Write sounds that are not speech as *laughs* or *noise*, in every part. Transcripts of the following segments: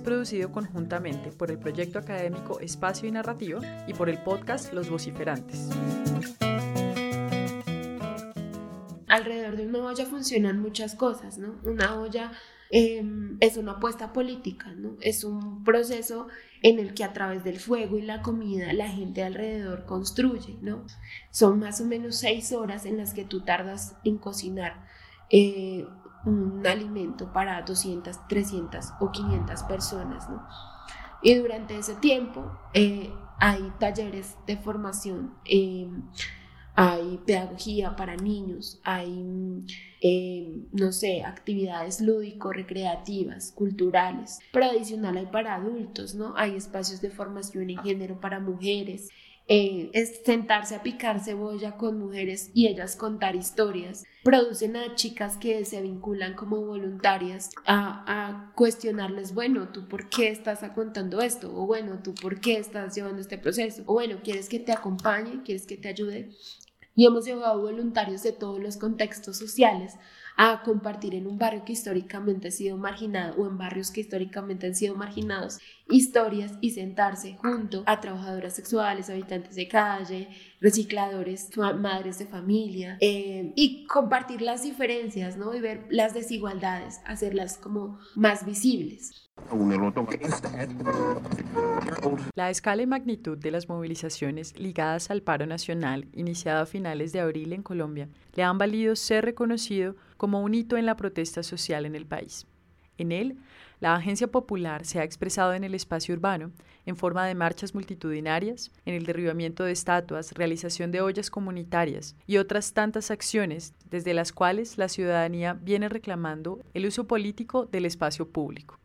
producido conjuntamente por el proyecto académico Espacio y Narrativa y por el podcast Los Vociferantes alrededor de una olla funcionan muchas cosas, ¿no? Una olla em, es una apuesta política, ¿no? Es un proceso en el que a través del fuego y la comida la gente alrededor construye, ¿no? Son más o menos seis horas en las que tú tardas en cocinar eh, un alimento para 200, 300 o 500 personas, ¿no? Y durante ese tiempo eh, hay talleres de formación em, hay pedagogía para niños, hay, eh, no sé, actividades lúdico-recreativas, culturales, pero adicional hay para adultos, ¿no? Hay espacios de formación en género para mujeres, eh, es sentarse a picar cebolla con mujeres y ellas contar historias. Producen a chicas que se vinculan como voluntarias a, a, cuestionarles, bueno, ¿tú por qué estás contando esto? O bueno, ¿tú por qué estás llevando este proceso? O bueno, ¿quieres que te acompañe? ¿Quieres que te ayude? y hemos llevado voluntarios de todos los contextos sociales a compartir en un barrio que históricamente ha sido marginado o en barrios que históricamente han sido marginados historias y sentarse junto a trabajadoras sexuales, habitantes de calle, recicladores, madres de familia eh, y compartir las diferencias, ¿no? Y ver las desigualdades, hacerlas como más visibles. La escala y magnitud de las movilizaciones ligadas al paro nacional iniciado a finales de abril en Colombia le han valido ser reconocido como un hito en la protesta social en el país. En él, la Agencia Popular se ha expresado en el espacio urbano en forma de marchas multitudinarias, en el derribamiento de estatuas, realización de ollas comunitarias y otras tantas acciones desde las cuales la ciudadanía viene reclamando el uso político del espacio público.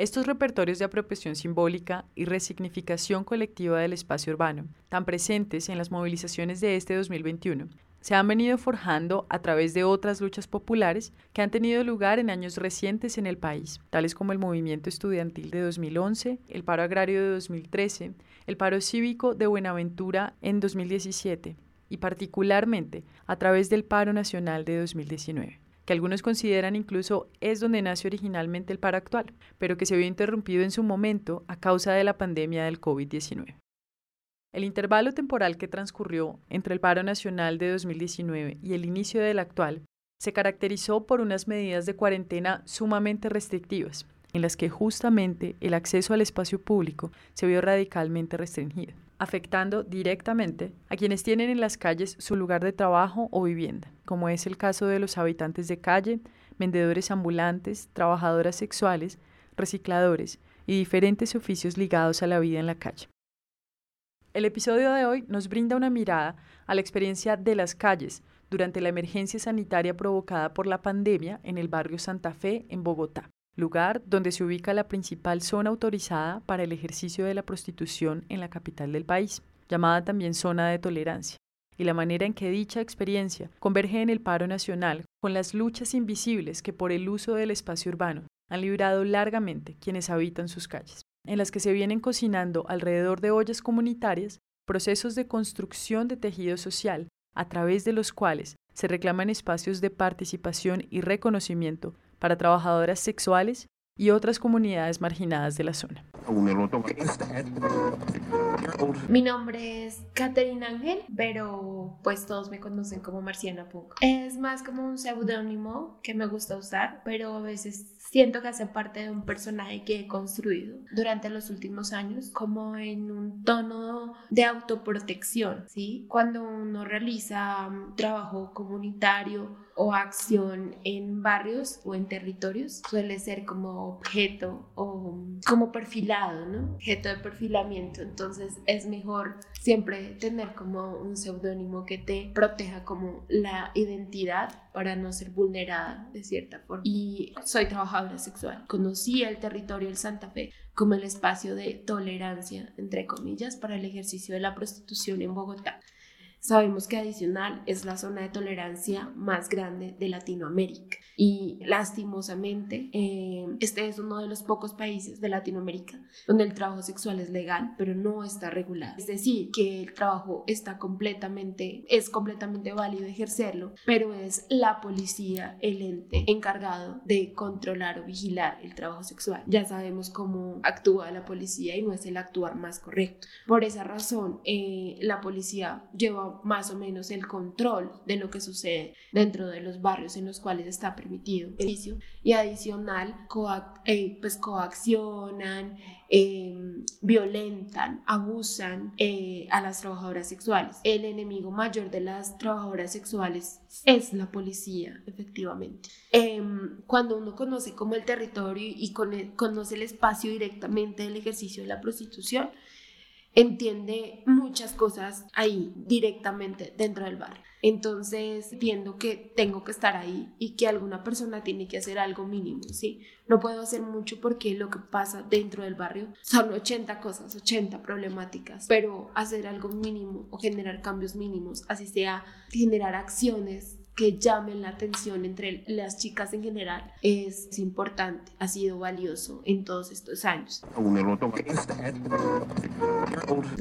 Estos repertorios de apropiación simbólica y resignificación colectiva del espacio urbano, tan presentes en las movilizaciones de este 2021, se han venido forjando a través de otras luchas populares que han tenido lugar en años recientes en el país, tales como el movimiento estudiantil de 2011, el paro agrario de 2013, el paro cívico de Buenaventura en 2017 y particularmente a través del paro nacional de 2019 que algunos consideran incluso es donde nace originalmente el paro actual, pero que se vio interrumpido en su momento a causa de la pandemia del COVID-19. El intervalo temporal que transcurrió entre el paro nacional de 2019 y el inicio del actual se caracterizó por unas medidas de cuarentena sumamente restrictivas, en las que justamente el acceso al espacio público se vio radicalmente restringido, afectando directamente a quienes tienen en las calles su lugar de trabajo o vivienda, como es el caso de los habitantes de calle, vendedores ambulantes, trabajadoras sexuales, recicladores y diferentes oficios ligados a la vida en la calle. El episodio de hoy nos brinda una mirada a la experiencia de las calles durante la emergencia sanitaria provocada por la pandemia en el barrio Santa Fe, en Bogotá, lugar donde se ubica la principal zona autorizada para el ejercicio de la prostitución en la capital del país, llamada también zona de tolerancia, y la manera en que dicha experiencia converge en el paro nacional con las luchas invisibles que por el uso del espacio urbano han librado largamente quienes habitan sus calles en las que se vienen cocinando alrededor de ollas comunitarias procesos de construcción de tejido social a través de los cuales se reclaman espacios de participación y reconocimiento para trabajadoras sexuales y otras comunidades marginadas de la zona. Mi nombre es Caterina Ángel, pero pues todos me conocen como Marciana Punk. Es más como un seudónimo que me gusta usar, pero a veces siento que hace parte de un personaje que he construido durante los últimos años, como en un tono de autoprotección, ¿sí? Cuando uno realiza um, trabajo comunitario o acción en barrios o en territorios suele ser como objeto o como perfilado, ¿no? Objeto de perfilamiento. Entonces es mejor siempre tener como un seudónimo que te proteja como la identidad para no ser vulnerada de cierta forma. Y soy trabajadora sexual. Conocía el territorio del Santa Fe como el espacio de tolerancia, entre comillas, para el ejercicio de la prostitución en Bogotá. Sabemos que adicional es la zona de tolerancia más grande de Latinoamérica y lastimosamente eh, este es uno de los pocos países de Latinoamérica donde el trabajo sexual es legal pero no está regulado. Es decir, que el trabajo está completamente, es completamente válido ejercerlo, pero es la policía el ente encargado de controlar o vigilar el trabajo sexual. Ya sabemos cómo actúa la policía y no es el actuar más correcto. Por esa razón, eh, la policía lleva más o menos el control de lo que sucede dentro de los barrios en los cuales está permitido el y adicional eh, pues coaccionan, em, violentan, abusan eh, a las trabajadoras sexuales. El enemigo mayor de las trabajadoras sexuales es la policía, efectivamente. Em, cuando uno conoce como el territorio y conoce el espacio directamente del ejercicio de la prostitución, entiende muchas cosas ahí directamente dentro del bar. Entonces entiendo que tengo que estar ahí y que alguna persona tiene que hacer algo mínimo, ¿sí? No puedo hacer mucho porque lo que pasa dentro del barrio son 80 cosas, 80 problemáticas, pero hacer algo mínimo o generar cambios mínimos, así sea generar acciones que llamen la atención entre las chicas en general es, importante, ha sido valioso en todos estos años.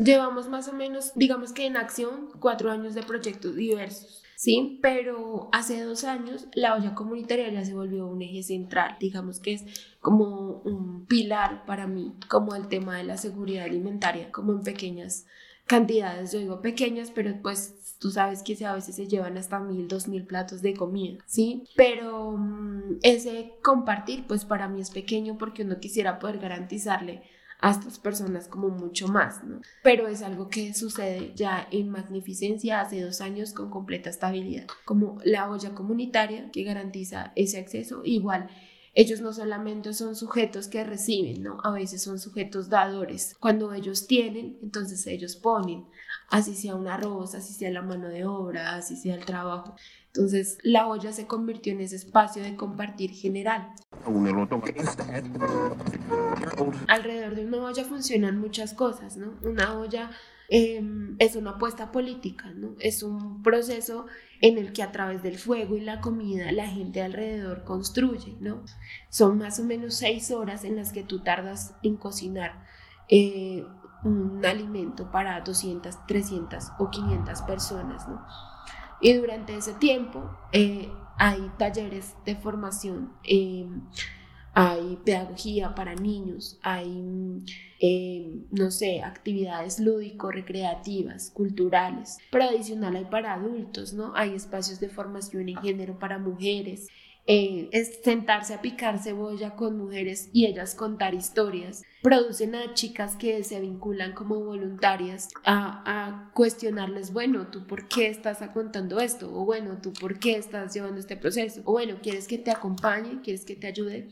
Llevamos más o menos, digamos que en acción, cuatro años de proyectos diversos. Sí, pero hace dos años la olla comunitaria ya se volvió un eje central, digamos que es como un pilar para mí, como el tema de la seguridad alimentaria, como en pequeñas cantidades, yo digo pequeñas, pero pues tú sabes que a veces se llevan hasta mil, dos mil platos de comida, ¿sí? Pero mm, ese compartir, pues para mí es pequeño porque uno quisiera poder garantizarle a estas personas como mucho más, ¿no? Pero es algo que sucede ya en magnificencia hace dos años con completa estabilidad, como la olla comunitaria que garantiza ese acceso, igual ellos no solamente son sujetos que reciben, ¿no? A veces son sujetos dadores. Cuando ellos tienen, entonces ellos ponen, así sea un arroz, así sea la mano de obra, así sea el trabajo. Entonces la olla se convirtió en ese espacio de compartir general. Alrededor de una olla funcionan muchas cosas, ¿no? Una olla Em, es una apuesta política, ¿no? Es un proceso en el que a través del fuego y la comida la gente alrededor construye, ¿no? Son más o menos seis horas en las que tú tardas en cocinar eh, un alimento para 200, 300 o 500 personas, ¿no? Y durante ese tiempo eh, hay talleres de formación em, hay pedagogía para niños, hay, eh, no sé, actividades lúdico-recreativas, culturales, pero adicional hay para adultos, ¿no? Hay espacios de formación en género para mujeres, eh, es sentarse a picar cebolla con mujeres y ellas contar historias. Producen a chicas que se vinculan como voluntarias a, a, cuestionarles, bueno, ¿tú por qué estás contando esto? O bueno, ¿tú por qué estás llevando este proceso? O bueno, ¿quieres que te acompañe? ¿Quieres que te ayude?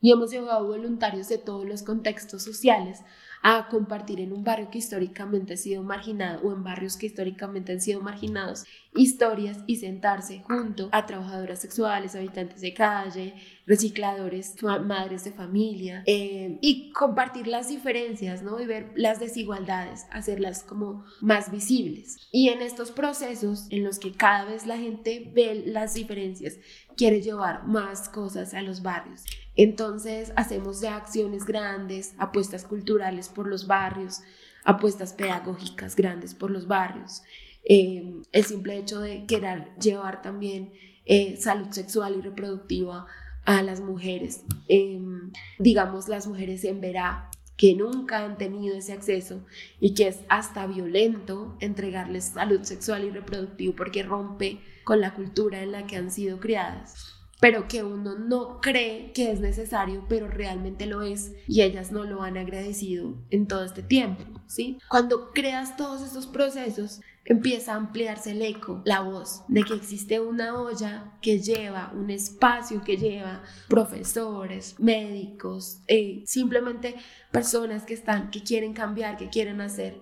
y hemos llevado voluntarios de todos los contextos sociales a compartir en un barrio que históricamente ha sido marginado o en barrios que históricamente han sido marginados historias y sentarse junto a trabajadoras sexuales, habitantes de calle, recicladores, madres de familia eh, y compartir las diferencias, ¿no? Y ver las desigualdades, hacerlas como más visibles. Y en estos procesos en los que cada vez la gente ve las diferencias, quiere llevar más cosas a los barrios. Entonces hacemos ya acciones grandes, apuestas culturales por los barrios, apuestas pedagógicas grandes por los barrios. Eh, el simple hecho de querer llevar también eh, salud sexual y reproductiva a las mujeres, em, digamos las mujeres en Verá, que nunca han tenido ese acceso y que es hasta violento entregarles salud sexual y reproductiva porque rompe con la cultura en la que han sido criadas pero que uno no cree que es necesario, pero realmente lo es y ellas no lo han agradecido en todo este tiempo, ¿sí? Cuando creas todos estos procesos, empieza a ampliarse el eco, la voz de que existe una olla que lleva un espacio, que lleva profesores, médicos, eh, simplemente personas que están, que quieren cambiar, que quieren hacer.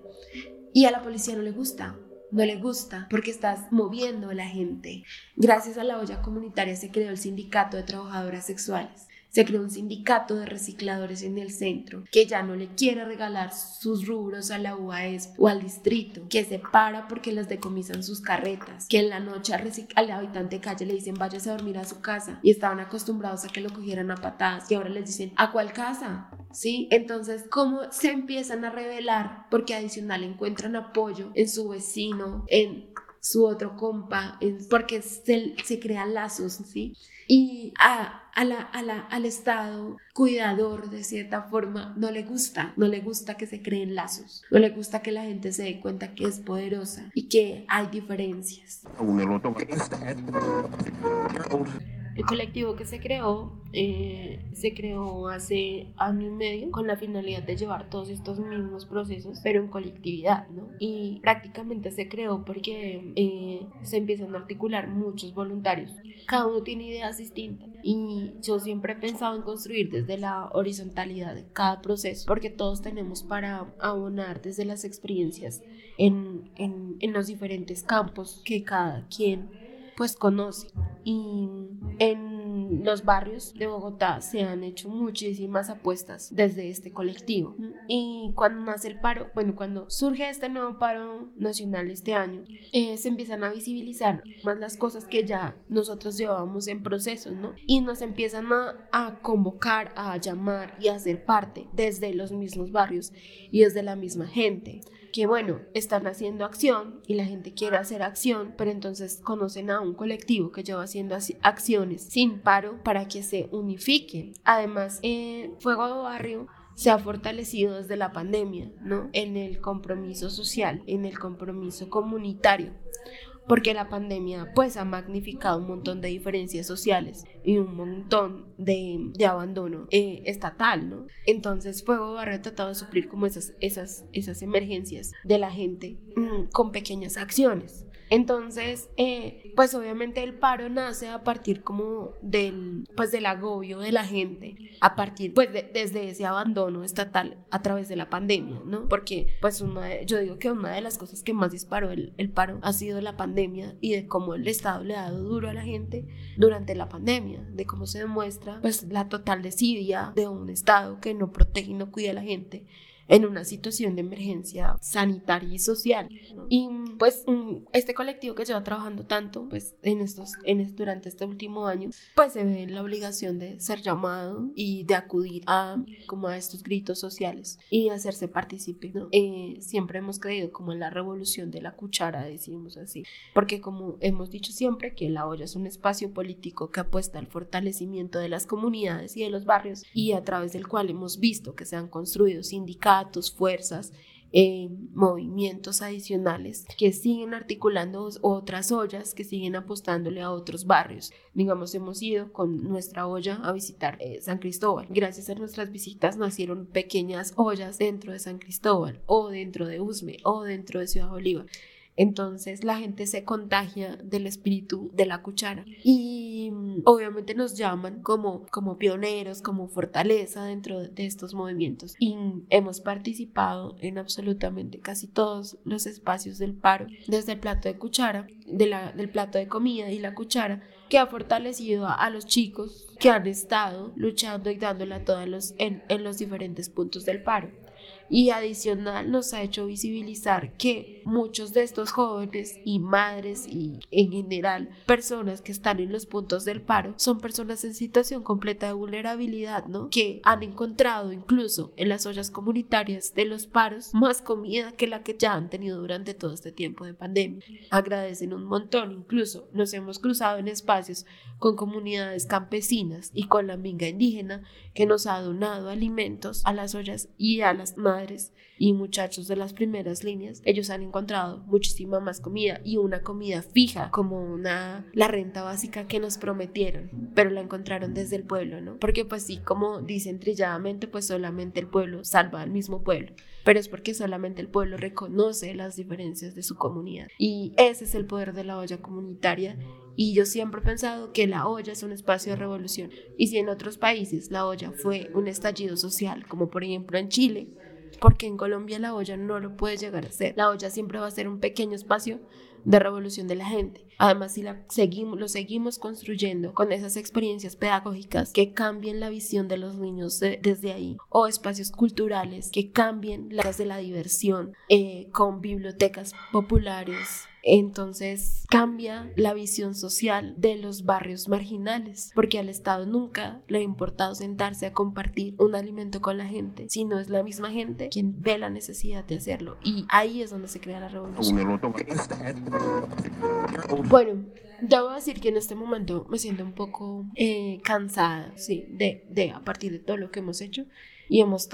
Y a la policía no le gusta, no le gusta porque estás moviendo a la gente. Gracias a la olla comunitaria se creó el Sindicato de Trabajadoras Sexuales. Se creó un sindicato de recicladores en el centro que ya no le quiere regalar sus rubros a la UAS o al distrito, que se para porque les decomisan sus carretas, que en la noche al habitante de calle le dicen váyase a dormir a su casa y estaban acostumbrados a que lo cogieran a patadas y ahora les dicen ¿a cuál casa? ¿Sí? Entonces, ¿cómo se empiezan a revelar? Porque adicional encuentran apoyo en su vecino, en su otro compa, porque se, se crean lazos, ¿sí? Y a, a la, a la, al Estado cuidador, de cierta forma, no le gusta, no le gusta que se creen lazos, no le gusta que la gente se dé cuenta que es poderosa y que hay diferencias. El colectivo que se creó eh, se creó hace año y medio con la finalidad de llevar todos estos mismos procesos, pero en colectividad, ¿no? Y prácticamente se creó porque eh, se empiezan a articular muchos voluntarios. Cada uno tiene ideas distintas y yo siempre he pensado en construir desde la horizontalidad de cada proceso, porque todos tenemos para abonar desde las experiencias en, en, en los diferentes campos que cada quien pues conoce. Y en los barrios de Bogotá se han hecho muchísimas apuestas desde este colectivo. Y cuando nace el paro, bueno, cuando surge este nuevo paro nacional este año, eh, se empiezan a visibilizar más las cosas que ya nosotros llevábamos en proceso, ¿no? Y nos empiezan a, a convocar, a llamar y a ser parte desde los mismos barrios y desde la misma gente que bueno, están haciendo acción y la gente quiere hacer acción, pero entonces conocen a un colectivo que lleva haciendo acciones sin paro para que se unifiquen. Además, eh, Fuego de Barrio se ha fortalecido desde la pandemia, ¿no? En el compromiso social, en el compromiso comunitario porque la pandemia pues ha magnificado un montón de diferencias sociales y un montón de, de abandono eh, estatal, ¿no? Entonces Fuego Barrio ha tratado de suplir como esas, esas, esas emergencias de la gente mm, con pequeñas acciones. Entonces, eh, pues obviamente el paro nace a partir como del, pues del agobio de la gente, a partir, pues desde ese abandono estatal a través de la pandemia, ¿no? Porque, pues yo digo que una de las cosas que más disparó el, el paro ha sido la pandemia y de cómo el Estado le ha dado duro a la gente durante la pandemia, de cómo se demuestra, pues la total desidia de un Estado que no protege y no cuida a la gente en una situación de emergencia sanitaria y social. Y pues este colectivo que lleva trabajando tanto pues en estos en durante este último año pues se ve la obligación de ser llamado y de acudir a como a estos gritos sociales y hacerse partícipe eh, siempre hemos creído como en la revolución de la cuchara decimos así porque como hemos dicho siempre que la olla es un espacio político que apuesta al fortalecimiento de las comunidades y de los barrios y a través del cual hemos visto que se han construido sindicatos fuerzas, eh, movimientos adicionales que siguen articulando otras ollas, que siguen apostándole a otros barrios. Digamos, hemos ido con nuestra olla a visitar eh, San Cristóbal. Gracias a nuestras visitas nacieron pequeñas ollas dentro de San Cristóbal o dentro de Usme o dentro de Ciudad Bolívar. Entonces la gente se contagia del espíritu de la cuchara. Y mm, obviamente nos llaman como, como pioneros, como fortaleza dentro de estos movimientos. Y hemos participado en absolutamente casi todos los espacios del paro, desde el plato de cuchara, del plato de comida y la cuchara que ha fortalecido a, los chicos que han estado luchando y dándole a todos en los diferentes puntos del paro y adicional nos ha hecho visibilizar que muchos de estos jóvenes y madres y en general personas que están en los puntos del paro son personas en situación completa de vulnerabilidad, ¿no? Que han encontrado incluso en las ollas comunitarias de los paros más comida que la que ya han tenido durante todo este tiempo de pandemia. Agradecen un montón, incluso nos hemos cruzado en espacios con comunidades campesinas y con la minga indígena que nos ha donado alimentos a las ollas y a las madres y muchachos de las primeras líneas, ellos han encontrado muchísima más comida y una comida fija como una la renta básica que nos prometieron, pero la encontraron desde el pueblo, ¿no? Porque pues sí, como dicen trilladamente, pues solamente el pueblo salva al mismo pueblo, pero es porque solamente el pueblo reconoce las diferencias de su comunidad y ese es el poder de la olla comunitaria y yo siempre he pensado que la olla es un espacio de revolución. Y si en otros países la olla fue un estallido social, como por ejemplo en Chile, porque en Colombia la olla no lo puede llegar a ser. La olla siempre va a ser un pequeño espacio de revolución de la gente. Además, si la seguimos, lo seguimos construyendo con esas experiencias pedagógicas que cambien la visión de los niños desde ahí, o espacios culturales que cambien las de la diversión, eh, con bibliotecas populares, entonces cambia la visión social de los barrios marginales, porque al Estado nunca le ha importado sentarse a compartir un alimento con la gente, sino es la misma gente quien ve la necesidad de hacerlo. Y ahí es donde se crea la revolución. Bueno, debo decir que en este momento me siento un poco eh, cansada, sí, de, de a partir de todo lo que hemos hecho y hemos,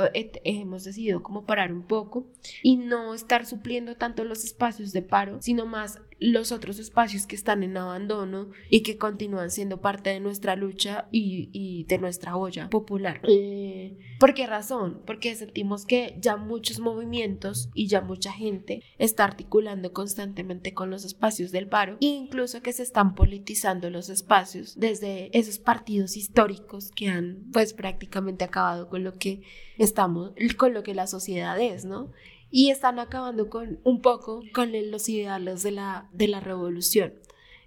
hemos decidido como parar un poco y no estar supliendo tanto los espacios de paro, sino más los otros espacios que están en abandono y que continúan siendo parte de nuestra lucha y, y de nuestra olla popular. Eh, ¿Por qué razón? Porque sentimos que ya muchos movimientos y ya mucha gente está articulando constantemente con los espacios del paro e incluso que se están politizando los espacios desde esos partidos históricos que han pues prácticamente acabado con lo que estamos, con lo que la sociedad es, ¿no? Y están acabando con un poco con los ideales de la, de la revolución.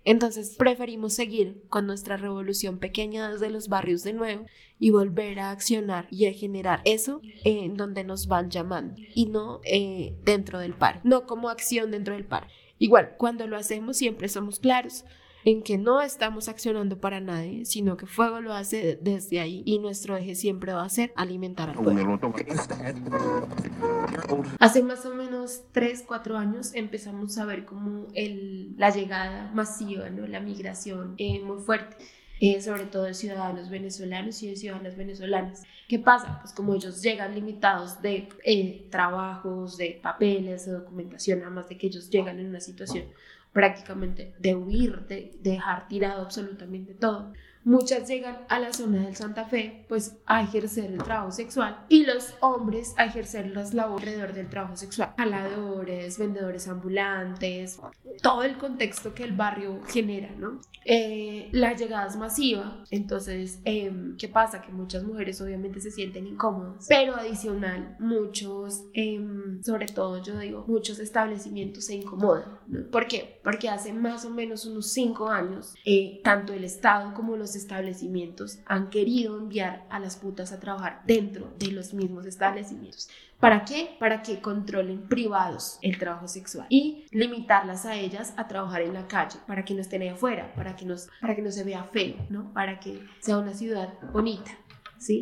Entonces preferimos seguir con nuestra revolución pequeña desde los barrios de nuevo y volver a accionar y a generar eso en donde nos van llamando y no eh, dentro del par, no como acción dentro del par. Igual, cuando lo hacemos siempre somos claros en que no estamos accionando para nadie, sino que fuego lo hace desde ahí y nuestro eje siempre va a ser alimentar al pueblo. Hace más o menos 3, 4 años empezamos a ver como el, la llegada masiva, ¿no? la migración eh, muy fuerte. Eh, sobre todo de ciudadanos venezolanos y de ciudadanas venezolanas. ¿Qué pasa? Pues como ellos llegan limitados de eh, trabajos, de papeles, de documentación, además de que ellos llegan en una situación prácticamente de huir, de, dejar tirado absolutamente todo. Muchas llegan a la zona del Santa Fe pues a ejercer el trabajo sexual y los hombres a ejercer las labores alrededor del trabajo sexual. Jaladores, vendedores ambulantes, todo el contexto que el barrio genera, ¿no? Eh, la llegada es masiva, entonces, em, ¿qué pasa? Que muchas mujeres obviamente se sienten incómodas, pero adicional, muchos, em, sobre todo yo digo, muchos establecimientos se incomodan, ¿no? ¿Por qué? Porque hace más o menos unos cinco años, eh, tanto el Estado como los establecimientos han querido enviar a las putas a trabajar dentro de los mismos establecimientos. ¿Para qué? Para que controlen privados el trabajo sexual y limitarlas a ellas a trabajar en la calle, para que no estén ahí afuera, para que, nos, para que no se vea feo, ¿no? Para que sea una ciudad bonita.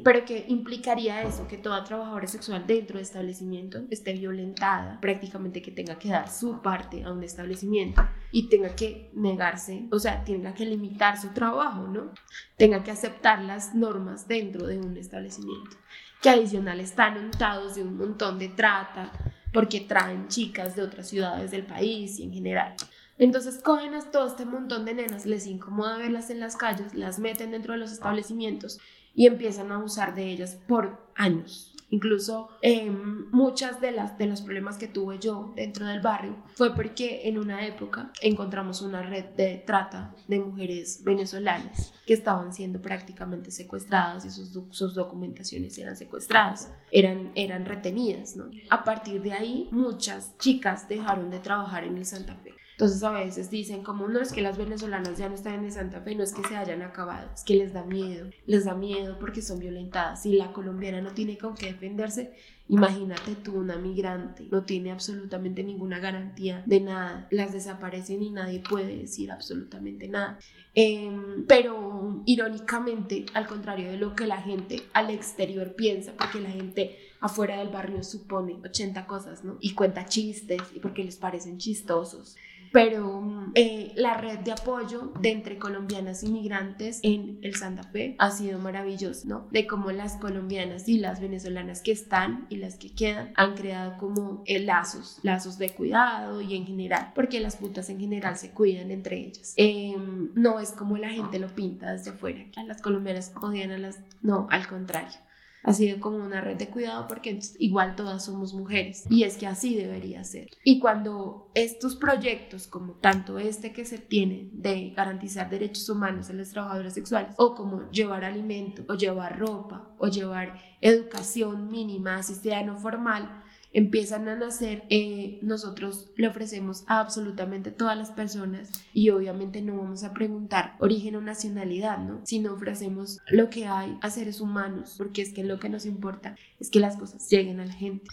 Pero que implicaría eso, que toda trabajadora sexual dentro de establecimiento esté violentada, prácticamente que tenga que dar su parte a un establecimiento y tenga que negarse, o sea, tenga que limitar su trabajo, ¿no? Tenga que aceptar las normas dentro de un establecimiento, que adicional están untados de un montón de trata, porque traen chicas de otras ciudades del país y en general. Entonces cogen a todo este montón de nenas, les incomoda verlas en las calles, las meten dentro de los establecimientos y empiezan a abusar de ellas por años. Incluso em, muchas de las de los problemas que tuve yo dentro del barrio fue porque en una época encontramos una red de trata de mujeres venezolanas que estaban siendo prácticamente secuestradas y sus, sus documentaciones eran secuestradas, eran, eran retenidas. ¿no? A partir de ahí muchas chicas dejaron de trabajar en el Santa Fe entonces a veces dicen como no es que las venezolanas ya no están en Santa Fe, no es que se hayan acabado, es que les da miedo, les da miedo porque son violentadas. Si la colombiana no tiene con qué defenderse, imagínate tú una migrante, no tiene absolutamente ninguna garantía de nada, las desaparecen y nadie puede decir absolutamente nada. Em, pero irónicamente, al contrario de lo que la gente al exterior piensa, porque la gente afuera del barrio supone 80 cosas, ¿no? Y cuenta chistes y porque les parecen chistosos pero eh, la red de apoyo de entre colombianas inmigrantes en el Santa Fe ha sido maravilloso, ¿no? De cómo las colombianas y las venezolanas que están y las que quedan han creado como eh, lazos, lazos de cuidado y en general, porque las putas en general se cuidan entre ellas. Em, no es como la gente lo pinta desde afuera, que las colombianas odian a las... No, al contrario ha sido como una red de cuidado porque igual todas somos mujeres y es que así debería ser. Y cuando estos proyectos, como tanto este que se tiene de garantizar derechos humanos a las trabajadoras sexuales, o como llevar alimento, o llevar ropa, o llevar educación mínima, así sea no formal, empiezan a nacer, eh, nosotros le ofrecemos a absolutamente todas las personas y obviamente no vamos a preguntar origen o nacionalidad, ¿no? Sino ofrecemos lo que hay a seres humanos, porque es que lo que nos importa es que las cosas lleguen a la gente.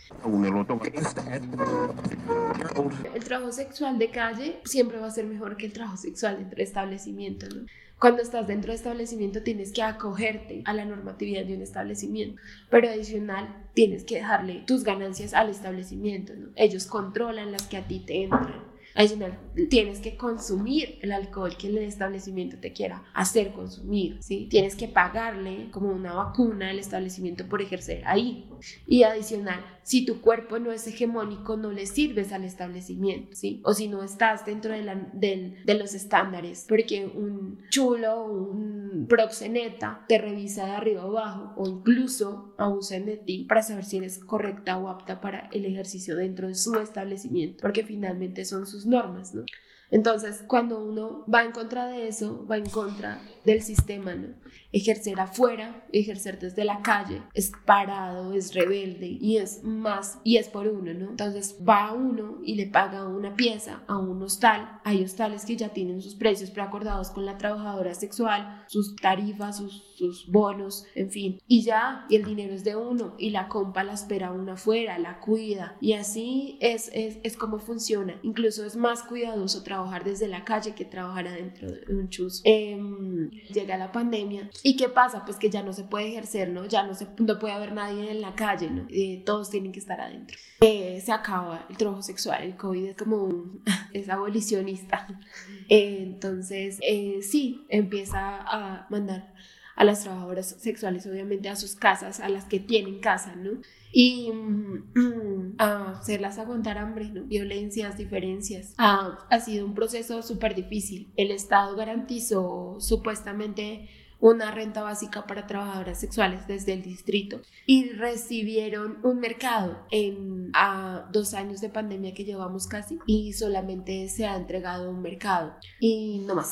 El trabajo sexual de calle siempre va a ser mejor que el trabajo sexual entre establecimientos, ¿no? Cuando estás dentro de establecimiento tienes que acogerte a la normatividad de un establecimiento, pero adicional tienes que dejarle tus ganancias al establecimiento, ¿no? Ellos controlan las que a ti te entran. Adicional, tienes que consumir el alcohol que el establecimiento te quiera hacer consumir, ¿sí? Tienes que pagarle como una vacuna al establecimiento por ejercer ahí. Y adicional, si tu cuerpo no es hegemónico, no le sirves al establecimiento, ¿sí? O si no estás dentro de, los estándares, porque un chulo, un proxeneta te revisa de arriba abajo o incluso abusen de ti para saber si eres correcta o apta para el ejercicio dentro de su establecimiento, porque finalmente son sus normas, ¿no? Entonces, cuando uno va en contra de eso, va en contra del sistema, ¿no? Ejercer afuera, ejercer desde la calle, es parado, es rebelde y es más, y es por uno, ¿no? Entonces va uno y le paga una pieza a un hostal. Hay hostales que ya tienen sus precios preacordados con la trabajadora sexual, sus tarifas, sus, sus bonos, en fin. Y ya, y el dinero es de uno y la compa la espera uno afuera, la cuida. Y así es, es, es como funciona. Incluso es más cuidadoso trabajar desde la calle que trabajar adentro de un chus. Em, llega la pandemia. ¿Y qué pasa? Pues que ya no se puede ejercer, ¿no? Ya no, se, no puede haber nadie en la calle, ¿no? Eh, todos tienen que estar adentro. Eh, se acaba el trabajo sexual, el COVID es como un, *laughs* es abolicionista. Eh, entonces, sí, empieza a mandar a las trabajadoras sexuales, obviamente a sus casas, a las que tienen casa, ¿no? Y mm, *clears throat* a hacerlas aguantar hambre, ¿no? Violencias, diferencias. Ah, ha sido un proceso súper difícil. El Estado garantizó supuestamente una renta básica para trabajadoras sexuales desde el distrito y recibieron un mercado en a dos años de pandemia que llevamos casi y solamente se ha entregado un mercado y no más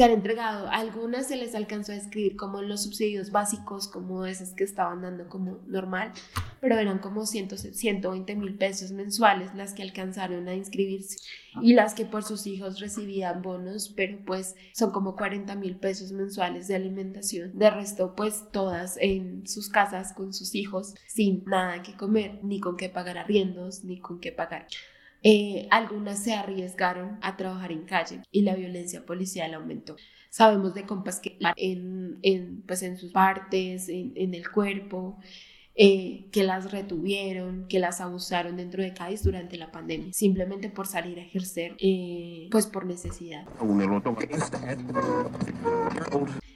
se han entregado. algunas se les alcanzó a escribir como los subsidios básicos, como esos que estaban dando como normal, pero eran como 100, 120 mil pesos mensuales las que alcanzaron a inscribirse y las que por sus hijos recibían bonos, pero pues son como 40 mil pesos mensuales de alimentación. De resto, pues todas en sus casas con sus hijos sin nada que comer, ni con qué pagar arriendos, ni con qué pagar eh, algunas se arriesgaron a trabajar en calle y la violencia policial aumentó. Sabemos de compas que en, en, pues en sus partes, en, en el cuerpo, eh, que las retuvieron, que las abusaron dentro de Cádiz durante la pandemia, simplemente por salir a ejercer, eh, pues por necesidad.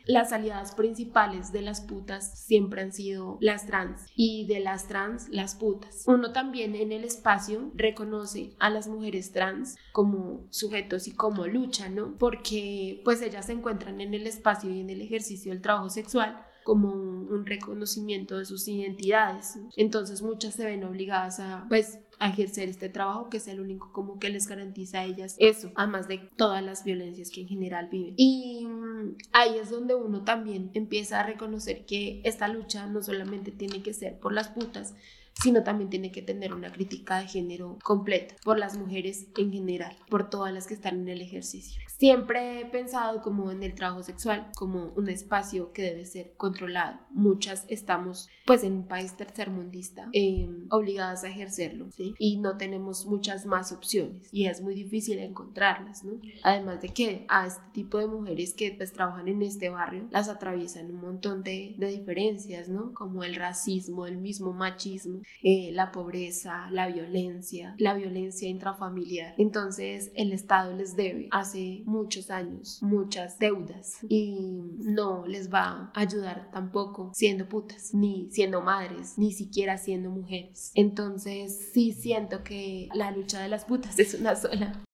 Las aliadas principales de las putas siempre han sido las trans y de las trans las putas. Uno también en el espacio reconoce a las mujeres trans como sujetos y como lucha, ¿no? Porque pues ellas se encuentran en el espacio y en el ejercicio del trabajo sexual como un, reconocimiento de sus identidades. Entonces muchas se ven obligadas a, pues, a ejercer este trabajo que es el único como que les garantiza a ellas eso, además de todas las violencias que en general viven. Y mm, ahí es donde uno también empieza a reconocer que esta lucha no solamente tiene que ser por las putas, sino también tiene que tener una crítica de género completa por las mujeres en general, por todas las que están en el ejercicio. Siempre he pensado como en el trabajo sexual como un espacio que debe ser controlado. Muchas estamos pues en un país tercermundista em, obligadas a ejercerlo ¿sí? y no tenemos muchas más opciones y es muy difícil encontrarlas, ¿no? Además de que a este tipo de mujeres que pues trabajan en este barrio las atraviesan un montón de, de diferencias, ¿no? Como el racismo, el mismo machismo, eh, la pobreza, la violencia, la violencia intrafamiliar. Entonces el Estado les debe hace muchos años muchas deudas y no les va a ayudar tampoco siendo putas, ni siendo madres, ni siquiera siendo mujeres. Entonces sí siento que la lucha de las putas es una sola.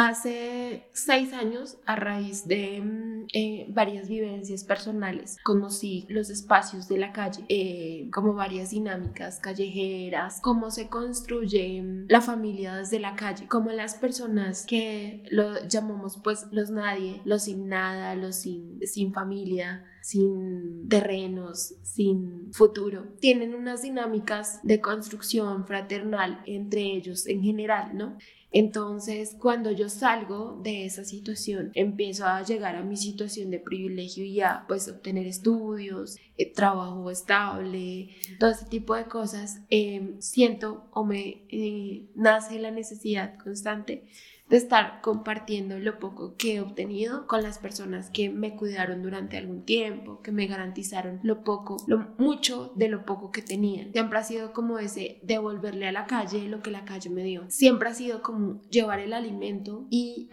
Hace seis años, a raíz de mm, eh, varias vivencias personales, conocí los espacios de la calle, eh, como varias dinámicas callejeras, cómo se construye mm, la familia desde la calle, como las personas que lo llamamos pues los nadie, los sin nada, los sin, sin familia, sin terrenos, sin futuro. Tienen unas dinámicas de construcción fraternal entre ellos en general, ¿no? Entonces, cuando yo salgo de esa situación, empiezo a llegar a mi situación de privilegio y a pues obtener estudios, eh, trabajo estable, todo ese tipo de cosas, eh, siento o me eh, nace la necesidad constante de estar compartiendo lo poco que he obtenido con las personas que me cuidaron durante algún tiempo, que me garantizaron lo poco, lo mucho de lo poco que tenía. Siempre ha sido como ese devolverle a la calle lo que la calle me dio. Siempre ha sido como llevar el alimento y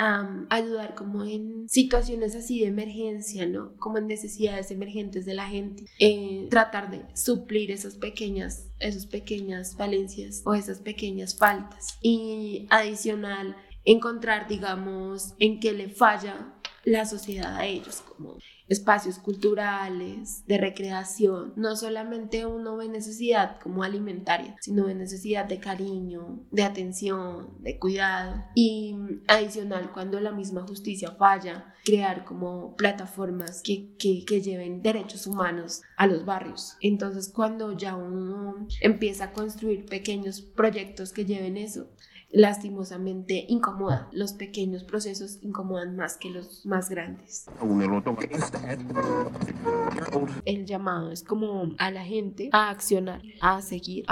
ayudar como en situaciones así de emergencia, ¿no? Como en necesidades emergentes de la gente. Eh, tratar de suplir esas pequeñas, esas pequeñas falencias o esas pequeñas faltas. Y adicional, encontrar, digamos, en qué le falla la sociedad a ellos, como espacios culturales, de recreación. No solamente uno ve necesidad como alimentaria, sino ve necesidad de cariño, de atención, de cuidado. Y adicional, cuando la misma justicia falla, crear como plataformas que, que, que lleven derechos humanos a los barrios. Entonces, cuando ya uno empieza a construir pequeños proyectos que lleven eso, lastimosamente incomoda. Los pequeños procesos incomodan más que los más grandes. El llamado es como a la gente a accionar, a seguir,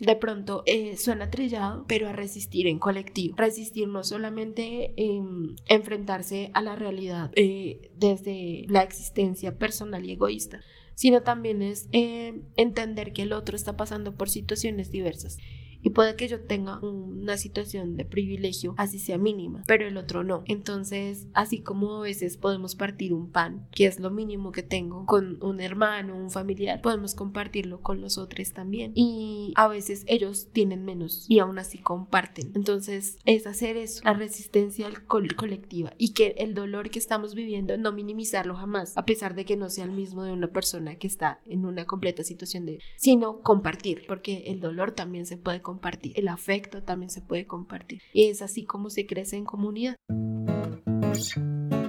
de pronto eh, suena trillado, pero a resistir en colectivo. Resistir no solamente en enfrentarse a la realidad eh, desde la existencia personal y egoísta, sino también es eh, entender que el otro está pasando por situaciones diversas y puede que yo tenga una situación de privilegio, así sea mínima, pero el otro no. Entonces, así como a veces podemos partir un pan, que es lo mínimo que tengo, con un hermano, un familiar, podemos compartirlo con los otros también. Y a veces ellos tienen menos y aún así comparten. Entonces, es hacer eso, la resistencia colectiva y que el dolor que estamos viviendo no minimizarlo jamás, a pesar de que no sea el mismo de una persona que está en una completa situación de, sino compartir, porque el dolor también se puede compartir, el afecto también se puede compartir. Y es así como se crece en comunidad.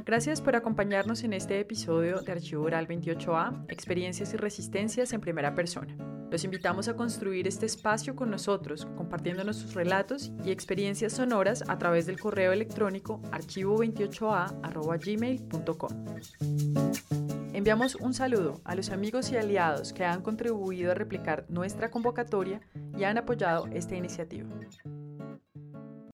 Gracias por acompañarnos en este episodio de Archivo Oral 28A, Experiencias y Resistencias en Primera Persona. Los invitamos a construir este espacio con nosotros, compartiéndonos sus relatos y experiencias sonoras a través del correo electrónico archivo28a.gmail.com. Enviamos un saludo a los amigos y aliados que han contribuido a replicar nuestra convocatoria y han apoyado esta iniciativa.